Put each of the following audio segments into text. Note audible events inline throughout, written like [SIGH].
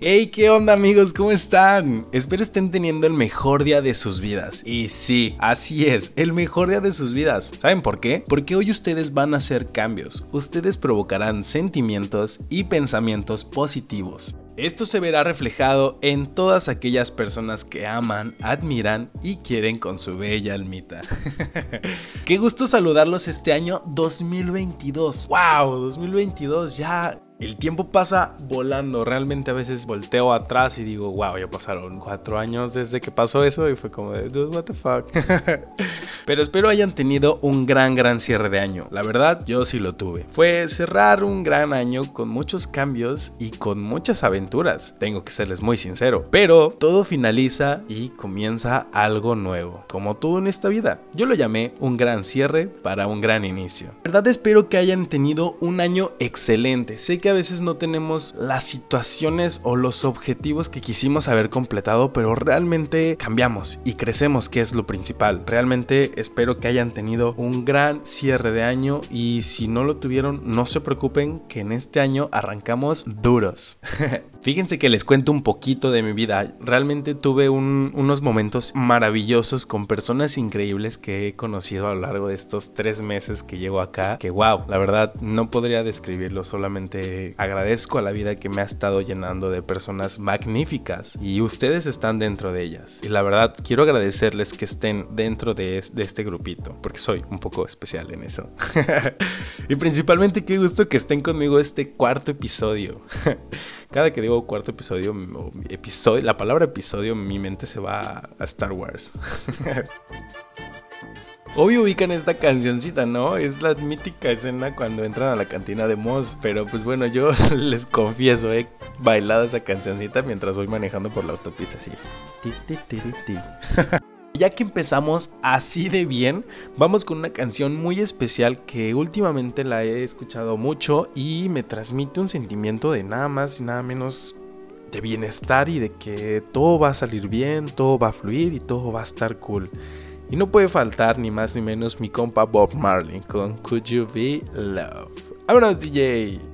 Hey, ¿qué onda amigos? ¿Cómo están? Espero estén teniendo el mejor día de sus vidas. Y sí, así es, el mejor día de sus vidas. ¿Saben por qué? Porque hoy ustedes van a hacer cambios. Ustedes provocarán sentimientos y pensamientos positivos. Esto se verá reflejado en todas aquellas personas que aman, admiran y quieren con su bella almita. [LAUGHS] Qué gusto saludarlos este año 2022. ¡Wow! 2022 ya el tiempo pasa volando, realmente a veces volteo atrás y digo, wow, ya pasaron cuatro años desde que pasó eso y fue como de, dude, what the fuck. [LAUGHS] Pero espero hayan tenido un gran, gran cierre de año. La verdad, yo sí lo tuve. Fue cerrar un gran año con muchos cambios y con muchas aventuras. Tengo que serles muy sincero. Pero todo finaliza y comienza algo nuevo, como todo en esta vida. Yo lo llamé un gran cierre para un gran inicio. La verdad espero que hayan tenido un año excelente. Sé que a veces no tenemos las situaciones o los objetivos que quisimos haber completado, pero realmente cambiamos y crecemos, que es lo principal. Realmente espero que hayan tenido un gran cierre de año y si no lo tuvieron, no se preocupen que en este año arrancamos duros. [LAUGHS] Fíjense que les cuento un poquito de mi vida. Realmente tuve unos momentos maravillosos con personas increíbles que he conocido a lo largo de estos tres meses que llego acá. Que wow, la verdad no podría describirlo. Solamente agradezco a la vida que me ha estado llenando de personas magníficas y ustedes están dentro de ellas. Y la verdad quiero agradecerles que estén dentro de, de este grupito porque soy un poco especial en eso. [LAUGHS] y principalmente qué gusto que estén conmigo este cuarto episodio. [LAUGHS] Cada que digo cuarto episodio, episodio, la palabra episodio, mi mente se va a Star Wars. [LAUGHS] Obvio ubican esta cancioncita, ¿no? Es la mítica escena cuando entran a la cantina de Moss. Pero pues bueno, yo [LAUGHS] les confieso, he bailado esa cancioncita mientras voy manejando por la autopista así. [LAUGHS] Ya que empezamos así de bien, vamos con una canción muy especial que últimamente la he escuchado mucho y me transmite un sentimiento de nada más y nada menos de bienestar y de que todo va a salir bien, todo va a fluir y todo va a estar cool. Y no puede faltar ni más ni menos mi compa Bob Marley con Could You Be Love. ¡Vámonos DJ!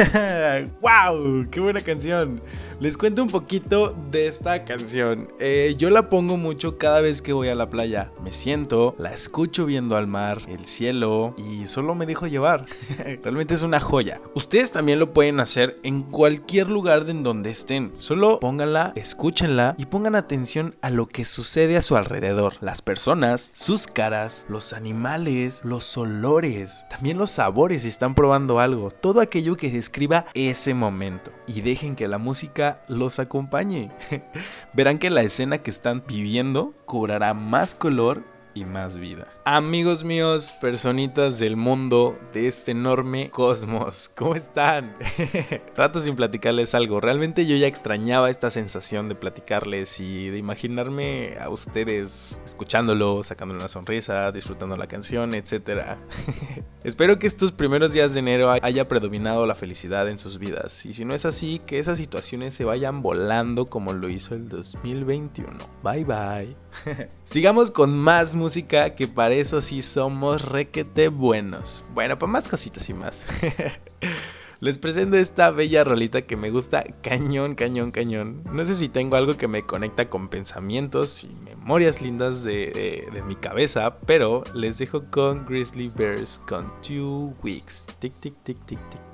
[LAUGHS] wow, qué buena canción. Les cuento un poquito de esta canción. Eh, yo la pongo mucho cada vez que voy a la playa. Me siento, la escucho viendo al mar, el cielo y solo me dejo llevar. [LAUGHS] Realmente es una joya. Ustedes también lo pueden hacer en cualquier lugar en donde estén. Solo pónganla, escúchenla y pongan atención a lo que sucede a su alrededor. Las personas, sus caras, los animales, los olores, también los sabores si están probando algo. Todo aquello que describa ese momento. Y dejen que la música los acompañe. [LAUGHS] Verán que la escena que están viviendo cobrará más color y más vida. Amigos míos, personitas del mundo de este enorme cosmos, ¿cómo están? [LAUGHS] Rato sin platicarles algo. Realmente yo ya extrañaba esta sensación de platicarles y de imaginarme a ustedes escuchándolo, sacándole una sonrisa, disfrutando la canción, etc. [LAUGHS] Espero que estos primeros días de enero haya predominado la felicidad en sus vidas. Y si no es así, que esas situaciones se vayan volando como lo hizo el 2021. Bye bye. [LAUGHS] Sigamos con más música que para eso sí somos requete buenos. Bueno, para más cositas y más. [LAUGHS] Les presento esta bella rolita que me gusta cañón, cañón, cañón. No sé si tengo algo que me conecta con pensamientos y memorias lindas de, mi cabeza, pero les dejo con Grizzly Bears con Two Weeks. Tic, tic, tic, tic, tic.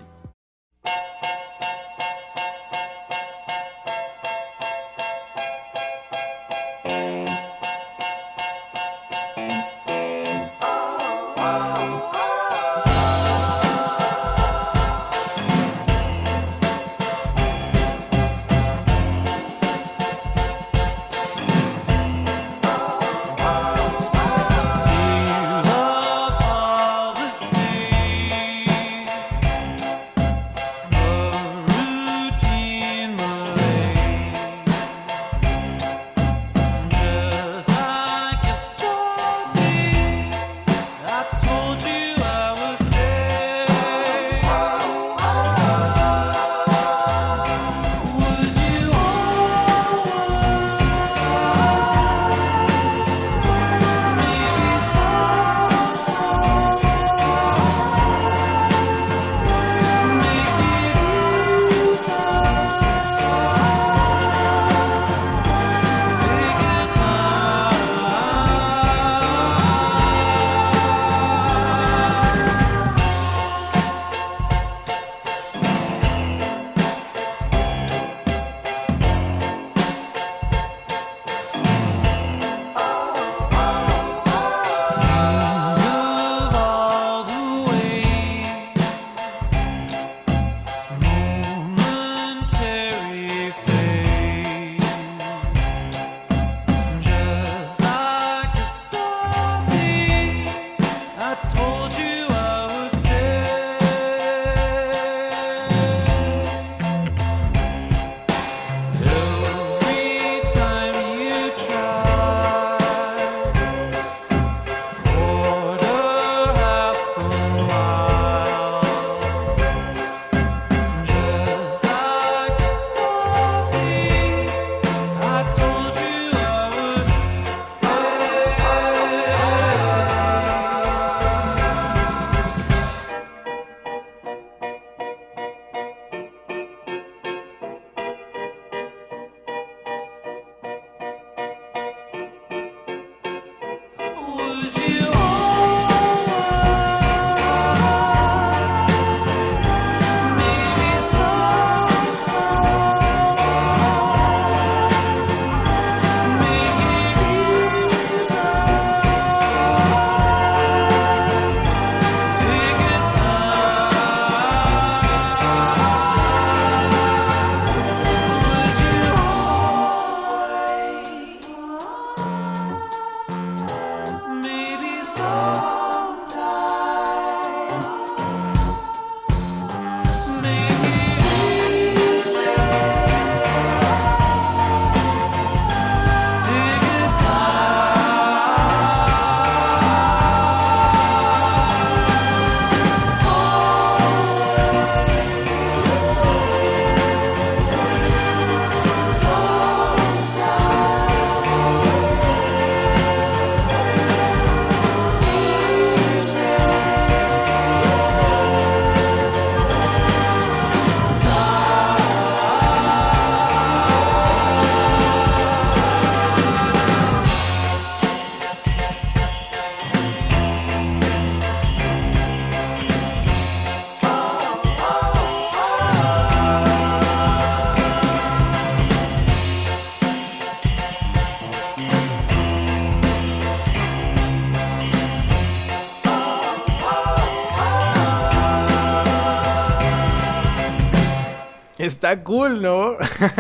Cool, ¿no?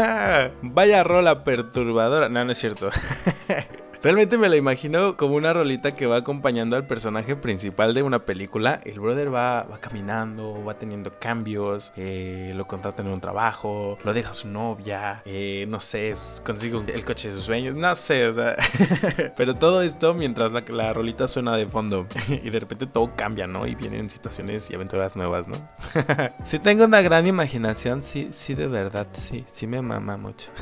[LAUGHS] Vaya rola perturbadora. No, no es cierto. [LAUGHS] Realmente me la imagino como una rolita que va acompañando al personaje principal de una película. El brother va, va caminando, va teniendo cambios, eh, lo contratan en un trabajo, lo deja su novia, eh, no sé, consigue el coche de sus sueños, no sé, o sea. [LAUGHS] Pero todo esto mientras la, la rolita suena de fondo [LAUGHS] y de repente todo cambia, ¿no? Y vienen situaciones y aventuras nuevas, ¿no? [LAUGHS] si tengo una gran imaginación, sí, sí, de verdad, sí, sí me mama mucho.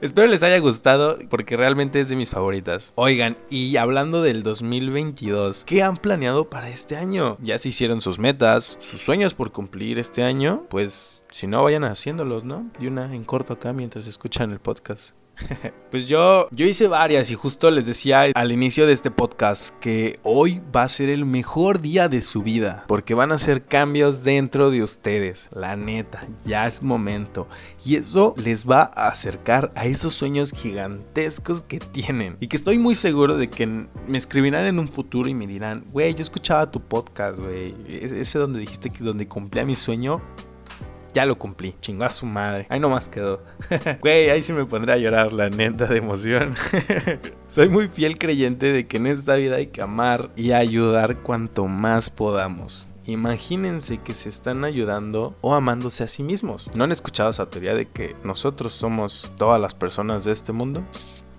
Espero les haya gustado porque realmente es de mis favoritas. Oigan, y hablando del 2022, ¿qué han planeado para este año? ¿Ya se hicieron sus metas, sus sueños por cumplir este año? Pues si no, vayan haciéndolos, ¿no? Y una en corto acá mientras escuchan el podcast. [LAUGHS] Pues yo, yo hice varias y justo les decía al inicio de este podcast que hoy va a ser el mejor día de su vida porque van a hacer cambios dentro de ustedes. La neta, ya es momento. Y eso les va a acercar a esos sueños gigantescos que tienen. Y que estoy muy seguro de que me escribirán en un futuro y me dirán, güey, yo escuchaba tu podcast, güey. Ese donde dijiste que donde cumplía mi sueño ya lo cumplí. Chingó a su madre. Ahí nomás quedó. [LAUGHS] Güey, ahí sí me pondré a llorar, la neta, de emoción. [LAUGHS] Soy muy fiel creyente de que en esta vida hay que amar y ayudar cuanto más podamos. Imagínense que se están ayudando o amándose a sí mismos. ¿No han escuchado esa teoría de que nosotros somos todas las personas de este mundo?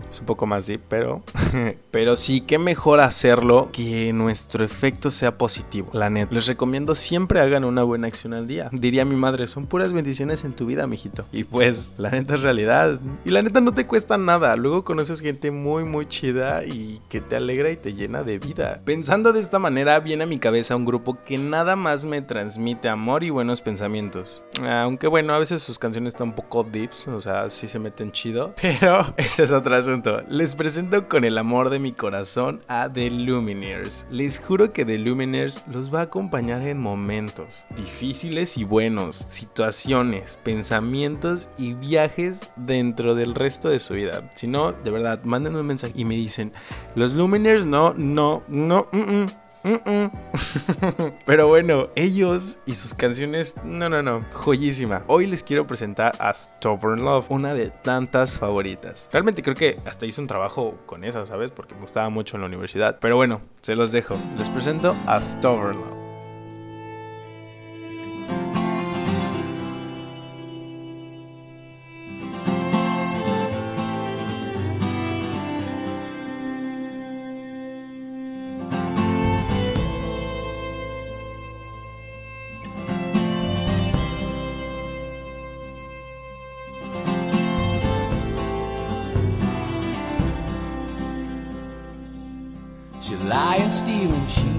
Es un poco más deep, pero. [LAUGHS] pero sí, qué mejor hacerlo que nuestro efecto sea positivo. La neta. Les recomiendo siempre hagan una buena acción al día. Diría mi madre, son puras bendiciones en tu vida, mijito. Y pues, la neta es realidad. Y la neta no te cuesta nada. Luego conoces gente muy, muy chida y que te alegra y te llena de vida. Pensando de esta manera, viene a mi cabeza un grupo que nada más me transmite amor y buenos pensamientos. Aunque bueno, a veces sus canciones están un poco deeps, o sea, sí se meten chido. [LAUGHS] Pero esa es otra asunto. Les presento con el amor de mi corazón a The Lumineers. Les juro que The Lumineers los va a acompañar en momentos difíciles y buenos, situaciones, pensamientos y viajes dentro del resto de su vida. Si no, de verdad, mándenme un mensaje y me dicen, los Lumineers no, no, no, mm, mm. [LAUGHS] Pero bueno, ellos y sus canciones, no, no, no, joyísima. Hoy les quiero presentar a Stubborn Love, una de tantas favoritas. Realmente creo que hasta hice un trabajo con esa, ¿sabes? Porque me gustaba mucho en la universidad. Pero bueno, se los dejo. Les presento a Stubborn Love. stealing shit.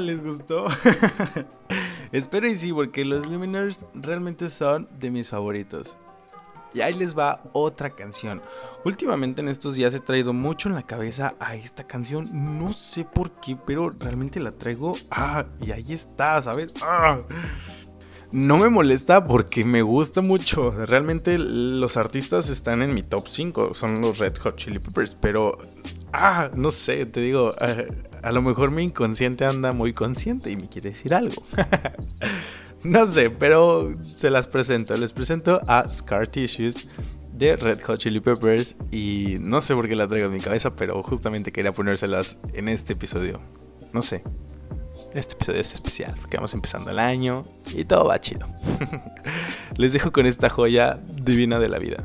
¿Les gustó? [LAUGHS] Espero y sí, porque los Luminers realmente son de mis favoritos. Y ahí les va otra canción. Últimamente en estos días he traído mucho en la cabeza a esta canción. No sé por qué, pero realmente la traigo. Ah, y ahí está, ¿sabes? Ah. No me molesta porque me gusta mucho. Realmente los artistas están en mi top 5. Son los Red Hot Chili Peppers. Pero, ah, no sé, te digo, ah, a lo mejor mi inconsciente anda muy consciente y me quiere decir algo. [LAUGHS] No sé, pero se las presento. Les presento a Scar Tissues de Red Hot Chili Peppers y no sé por qué la traigo en mi cabeza, pero justamente quería ponérselas en este episodio. No sé. Este episodio es especial porque vamos empezando el año y todo va chido. [LAUGHS] Les dejo con esta joya divina de la vida.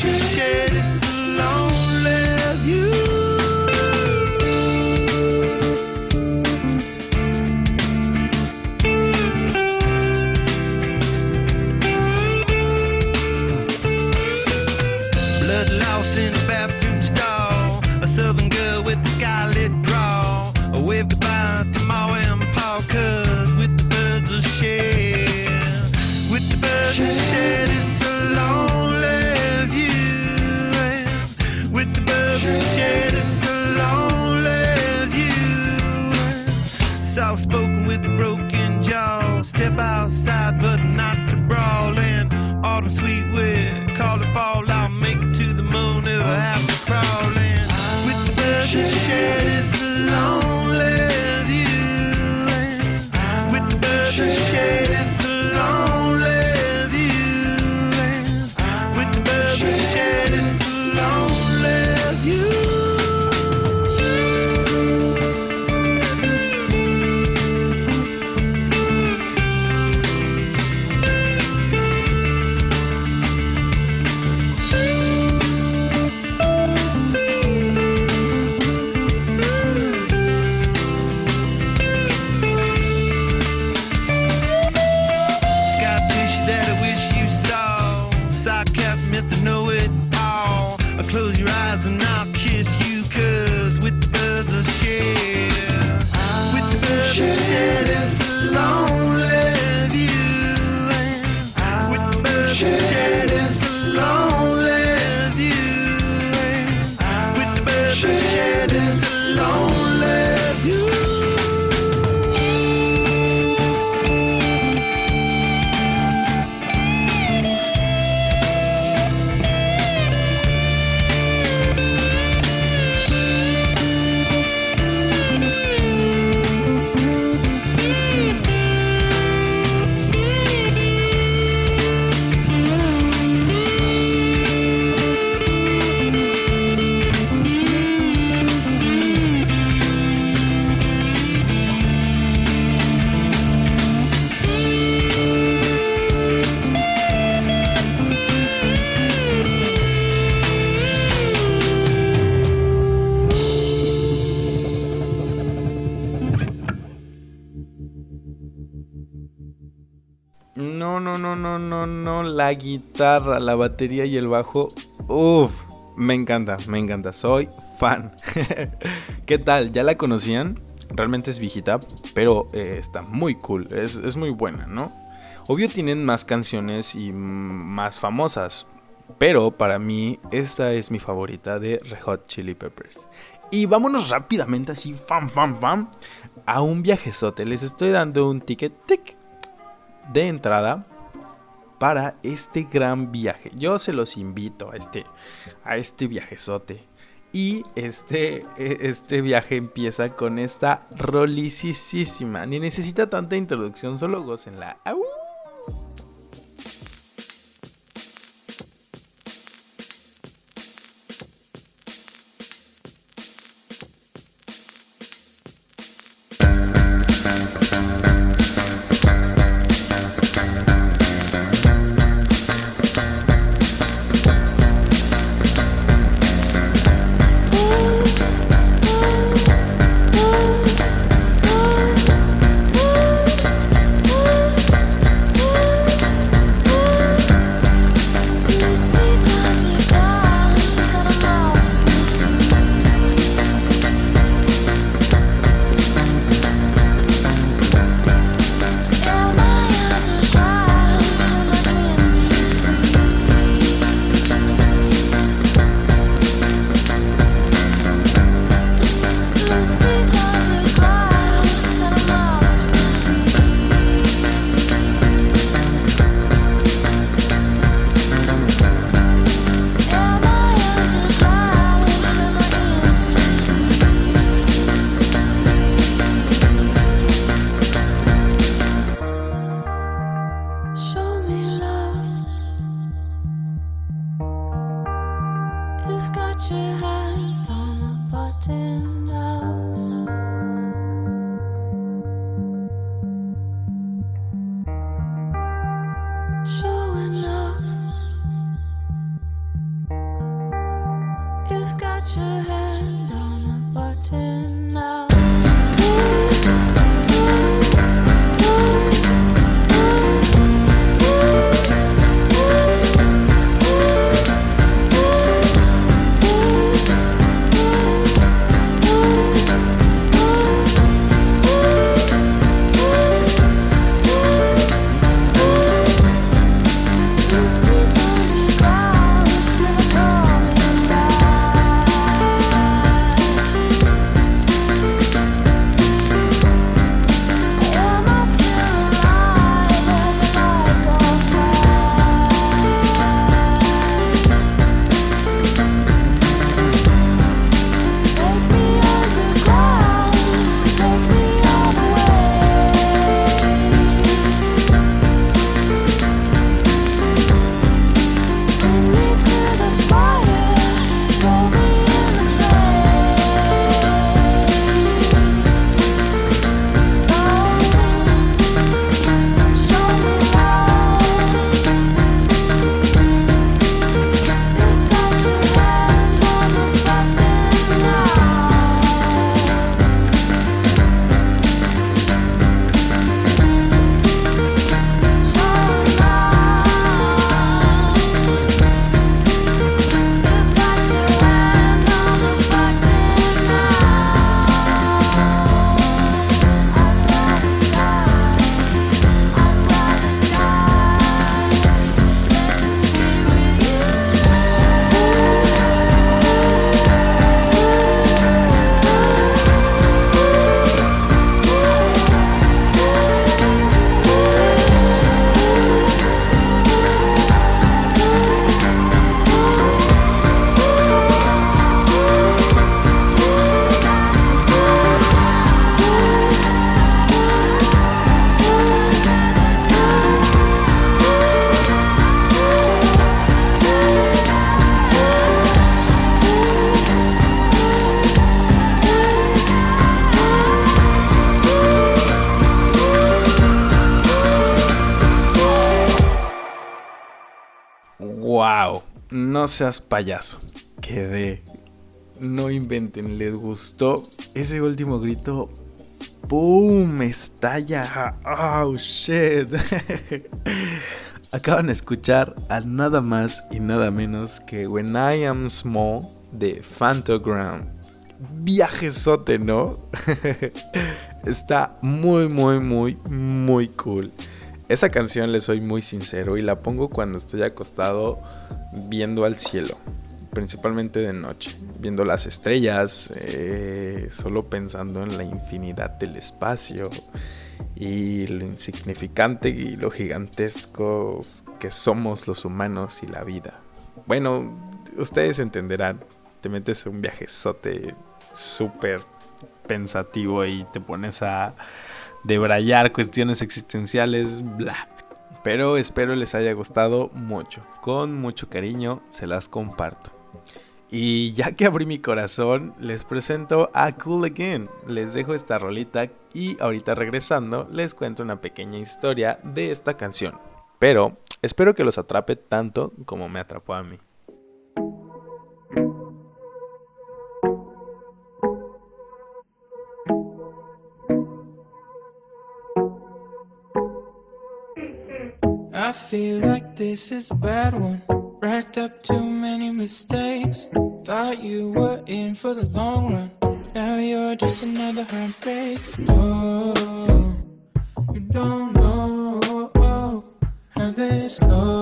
She gets lonely. La guitarra, la batería y el bajo. Uff, me encanta, me encanta. Soy fan. [LAUGHS] ¿Qué tal? ¿Ya la conocían? Realmente es viejita, pero eh, está muy cool. Es, es muy buena, ¿no? Obvio tienen más canciones y más famosas. Pero para mí, esta es mi favorita de Red Hot Chili Peppers. Y vámonos rápidamente así, fam, fam, fam, a un viajezote. Les estoy dando un ticket, tic, de entrada para este gran viaje. Yo se los invito a este, a este viajezote. Y este, e, este viaje empieza con esta rolicísima. Ni necesita tanta introducción, solo gocenla. ¡Au! showing off. You've got your head. No seas payaso. Quedé. No inventen, les gustó ese último grito. ¡Boom! Estalla. ¡Oh, shit! [LAUGHS] Acaban de escuchar a nada más y nada menos que When I Am Small de Fantogram. Viajesote, ¿no? [LAUGHS] Está muy, muy, muy, muy cool. Esa canción le soy muy sincero y la pongo cuando estoy acostado viendo al cielo. principalmente de noche, viendo las estrellas, eh, solo pensando en la infinidad del espacio y lo insignificante y lo gigantescos que somos los humanos y la vida. Bueno, ustedes entenderán, te metes en un viajezote súper pensativo y te pones a debrayar cuestiones existenciales, bla. Pero espero les haya gustado mucho. Con mucho cariño se las comparto. Y ya que abrí mi corazón, les presento a Cool Again. Les dejo esta rolita y ahorita regresando les cuento una pequeña historia de esta canción. Pero espero que los atrape tanto como me atrapó a mí. Feel like this is a bad one. Racked up too many mistakes. Thought you were in for the long run. Now you're just another heartbreak. Oh, you don't know how this goes.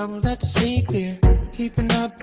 I'm let the see clear. Keeping up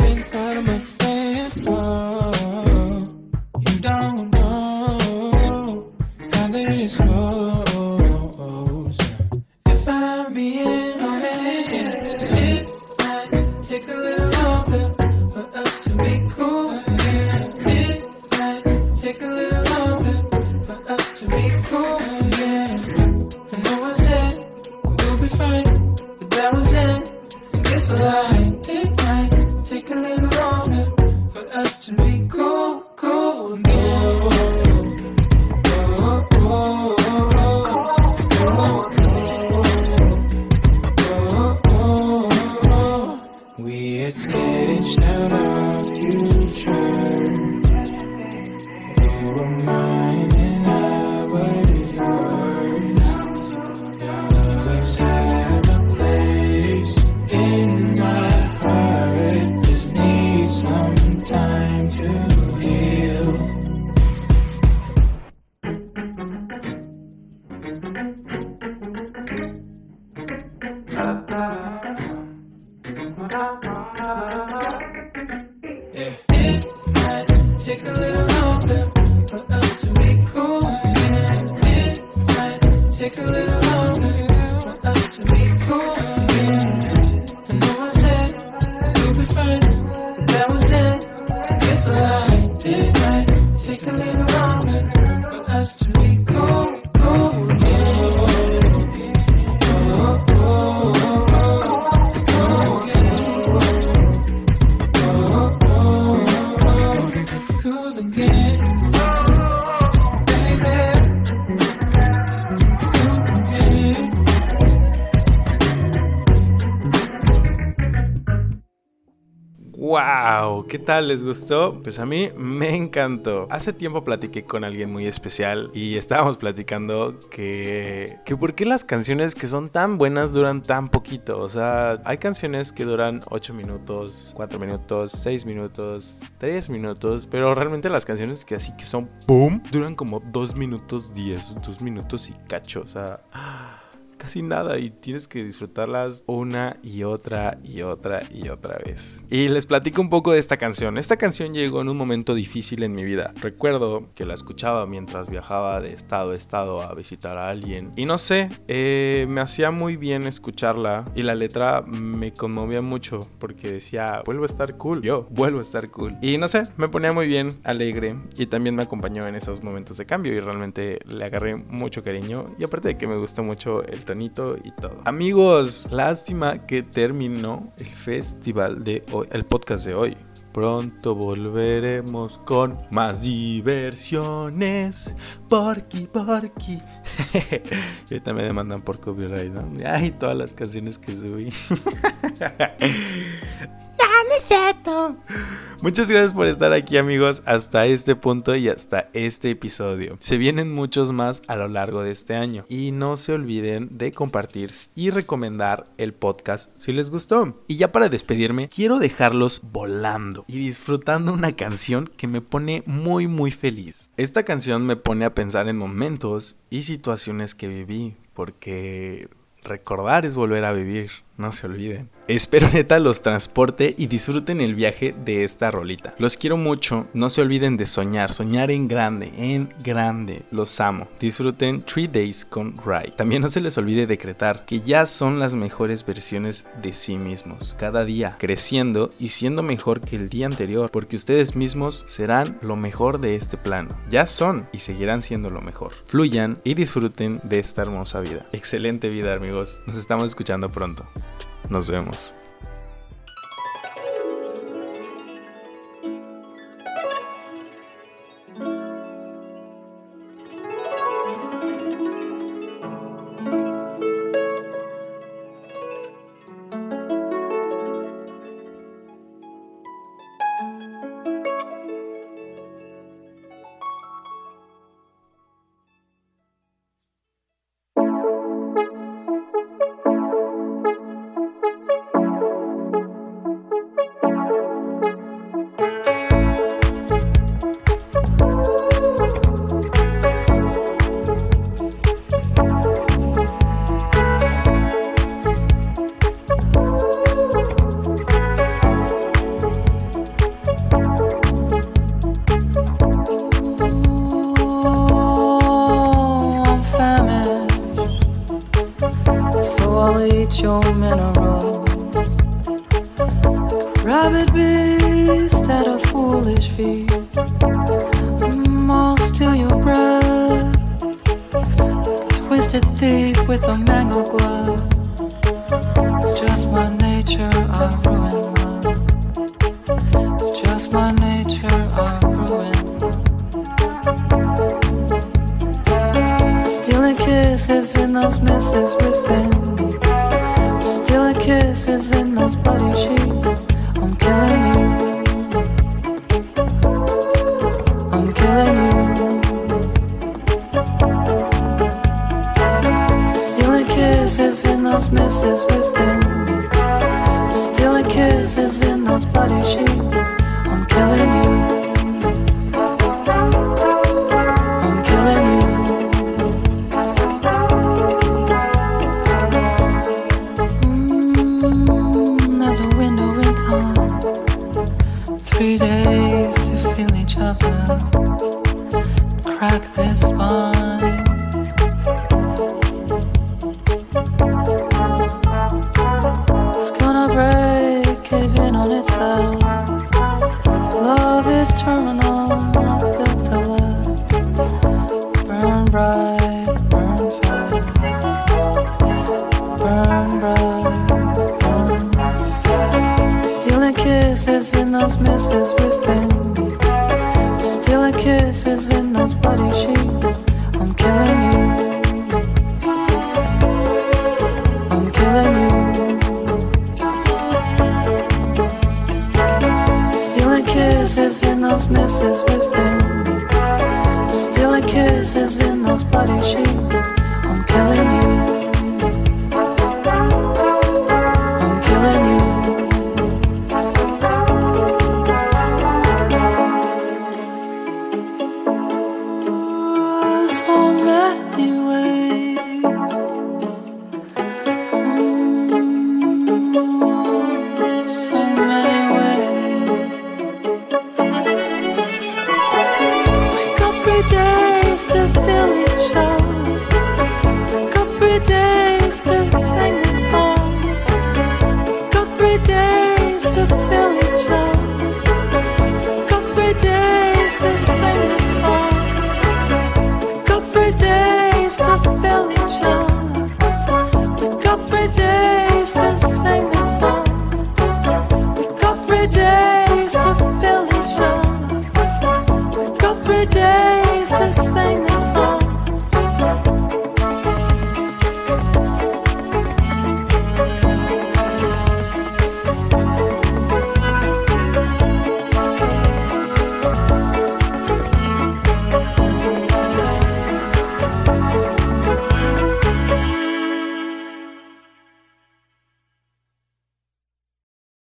¿Qué tal? ¿Les gustó? Pues a mí me encantó. Hace tiempo platiqué con alguien muy especial y estábamos platicando que, que por qué las canciones que son tan buenas duran tan poquito. O sea, hay canciones que duran 8 minutos, 4 minutos, 6 minutos, 3 minutos, pero realmente las canciones que así que son ¡boom! duran como 2 minutos 10, 2 minutos y cacho. O sea casi nada y tienes que disfrutarlas una y otra y otra y otra vez. Y les platico un poco de esta canción. Esta canción llegó en un momento difícil en mi vida. Recuerdo que la escuchaba mientras viajaba de estado a estado a visitar a alguien. Y no sé, eh, me hacía muy bien escucharla y la letra me conmovía mucho porque decía, vuelvo a estar cool, yo vuelvo a estar cool. Y no sé, me ponía muy bien, alegre y también me acompañó en esos momentos de cambio y realmente le agarré mucho cariño. Y aparte de que me gustó mucho el y todo. Amigos, lástima que terminó el festival de hoy, el podcast de hoy Pronto volveremos con más diversiones. Porky, porky. [LAUGHS] y ahorita me demandan por copyright, ¿no? Ay, todas las canciones que subí. [LAUGHS] Muchas gracias por estar aquí amigos hasta este punto y hasta este episodio. Se vienen muchos más a lo largo de este año y no se olviden de compartir y recomendar el podcast si les gustó. Y ya para despedirme, quiero dejarlos volando y disfrutando una canción que me pone muy muy feliz. Esta canción me pone a pensar en momentos y situaciones que viví porque recordar es volver a vivir, no se olviden. Espero neta los transporte y disfruten el viaje de esta rolita. Los quiero mucho, no se olviden de soñar, soñar en grande, en grande. Los amo. Disfruten 3 Days con Rai. También no se les olvide decretar que ya son las mejores versiones de sí mismos. Cada día creciendo y siendo mejor que el día anterior, porque ustedes mismos serán lo mejor de este plano. Ya son y seguirán siendo lo mejor. Fluyan y disfruten de esta hermosa vida. Excelente vida amigos. Nos estamos escuchando pronto. Nos vemos.